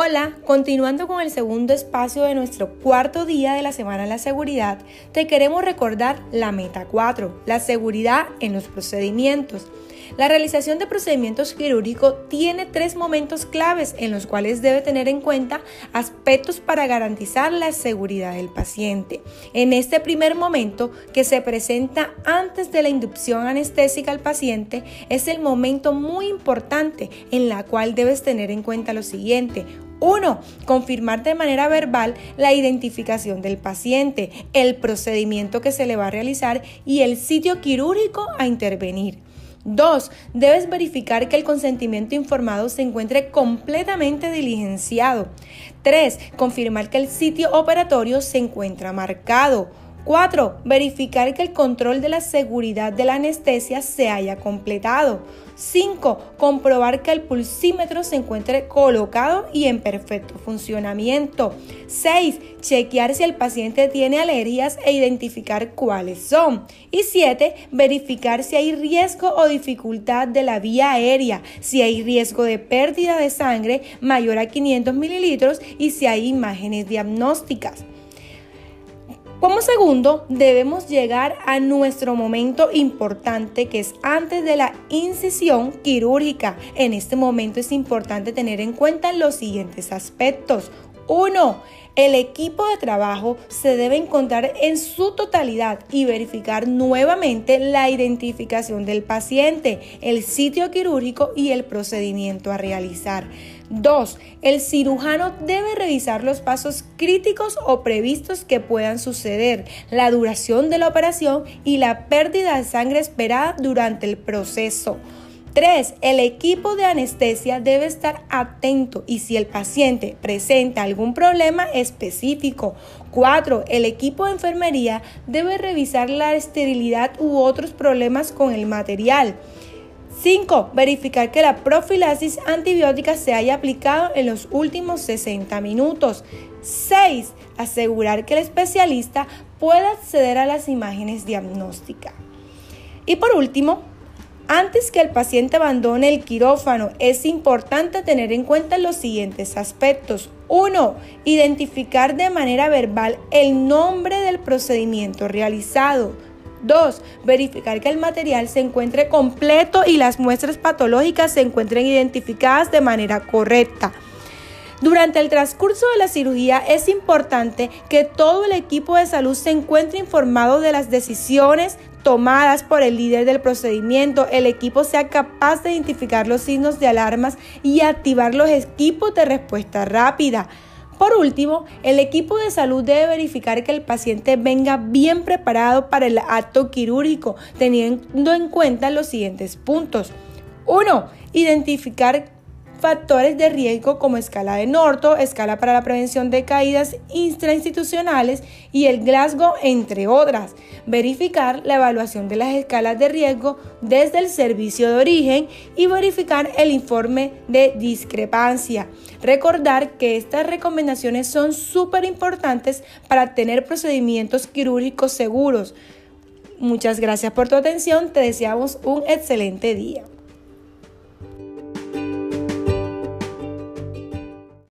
Hola, continuando con el segundo espacio de nuestro cuarto día de la Semana de la Seguridad, te queremos recordar la meta 4, la seguridad en los procedimientos. La realización de procedimientos quirúrgicos tiene tres momentos claves en los cuales debe tener en cuenta aspectos para garantizar la seguridad del paciente. En este primer momento, que se presenta antes de la inducción anestésica al paciente, es el momento muy importante en la cual debes tener en cuenta lo siguiente. 1. Confirmar de manera verbal la identificación del paciente, el procedimiento que se le va a realizar y el sitio quirúrgico a intervenir. 2. Debes verificar que el consentimiento informado se encuentre completamente diligenciado. 3. Confirmar que el sitio operatorio se encuentra marcado. 4. Verificar que el control de la seguridad de la anestesia se haya completado. 5. Comprobar que el pulsímetro se encuentre colocado y en perfecto funcionamiento. 6. Chequear si el paciente tiene alergias e identificar cuáles son. Y 7. Verificar si hay riesgo o dificultad de la vía aérea, si hay riesgo de pérdida de sangre mayor a 500 mililitros y si hay imágenes diagnósticas. Como segundo, debemos llegar a nuestro momento importante que es antes de la incisión quirúrgica. En este momento es importante tener en cuenta los siguientes aspectos. 1. El equipo de trabajo se debe encontrar en su totalidad y verificar nuevamente la identificación del paciente, el sitio quirúrgico y el procedimiento a realizar. 2. El cirujano debe revisar los pasos críticos o previstos que puedan suceder, la duración de la operación y la pérdida de sangre esperada durante el proceso. 3. El equipo de anestesia debe estar atento y si el paciente presenta algún problema específico. 4. El equipo de enfermería debe revisar la esterilidad u otros problemas con el material. 5. Verificar que la profilaxis antibiótica se haya aplicado en los últimos 60 minutos. 6. Asegurar que el especialista pueda acceder a las imágenes diagnósticas. Y por último, antes que el paciente abandone el quirófano, es importante tener en cuenta los siguientes aspectos. 1. Identificar de manera verbal el nombre del procedimiento realizado. 2. Verificar que el material se encuentre completo y las muestras patológicas se encuentren identificadas de manera correcta. Durante el transcurso de la cirugía es importante que todo el equipo de salud se encuentre informado de las decisiones tomadas por el líder del procedimiento, el equipo sea capaz de identificar los signos de alarmas y activar los equipos de respuesta rápida. Por último, el equipo de salud debe verificar que el paciente venga bien preparado para el acto quirúrgico, teniendo en cuenta los siguientes puntos. 1. Identificar factores de riesgo como escala de Norto, escala para la prevención de caídas intrainstitucionales y el Glasgow, entre otras. Verificar la evaluación de las escalas de riesgo desde el servicio de origen y verificar el informe de discrepancia. Recordar que estas recomendaciones son súper importantes para tener procedimientos quirúrgicos seguros. Muchas gracias por tu atención, te deseamos un excelente día.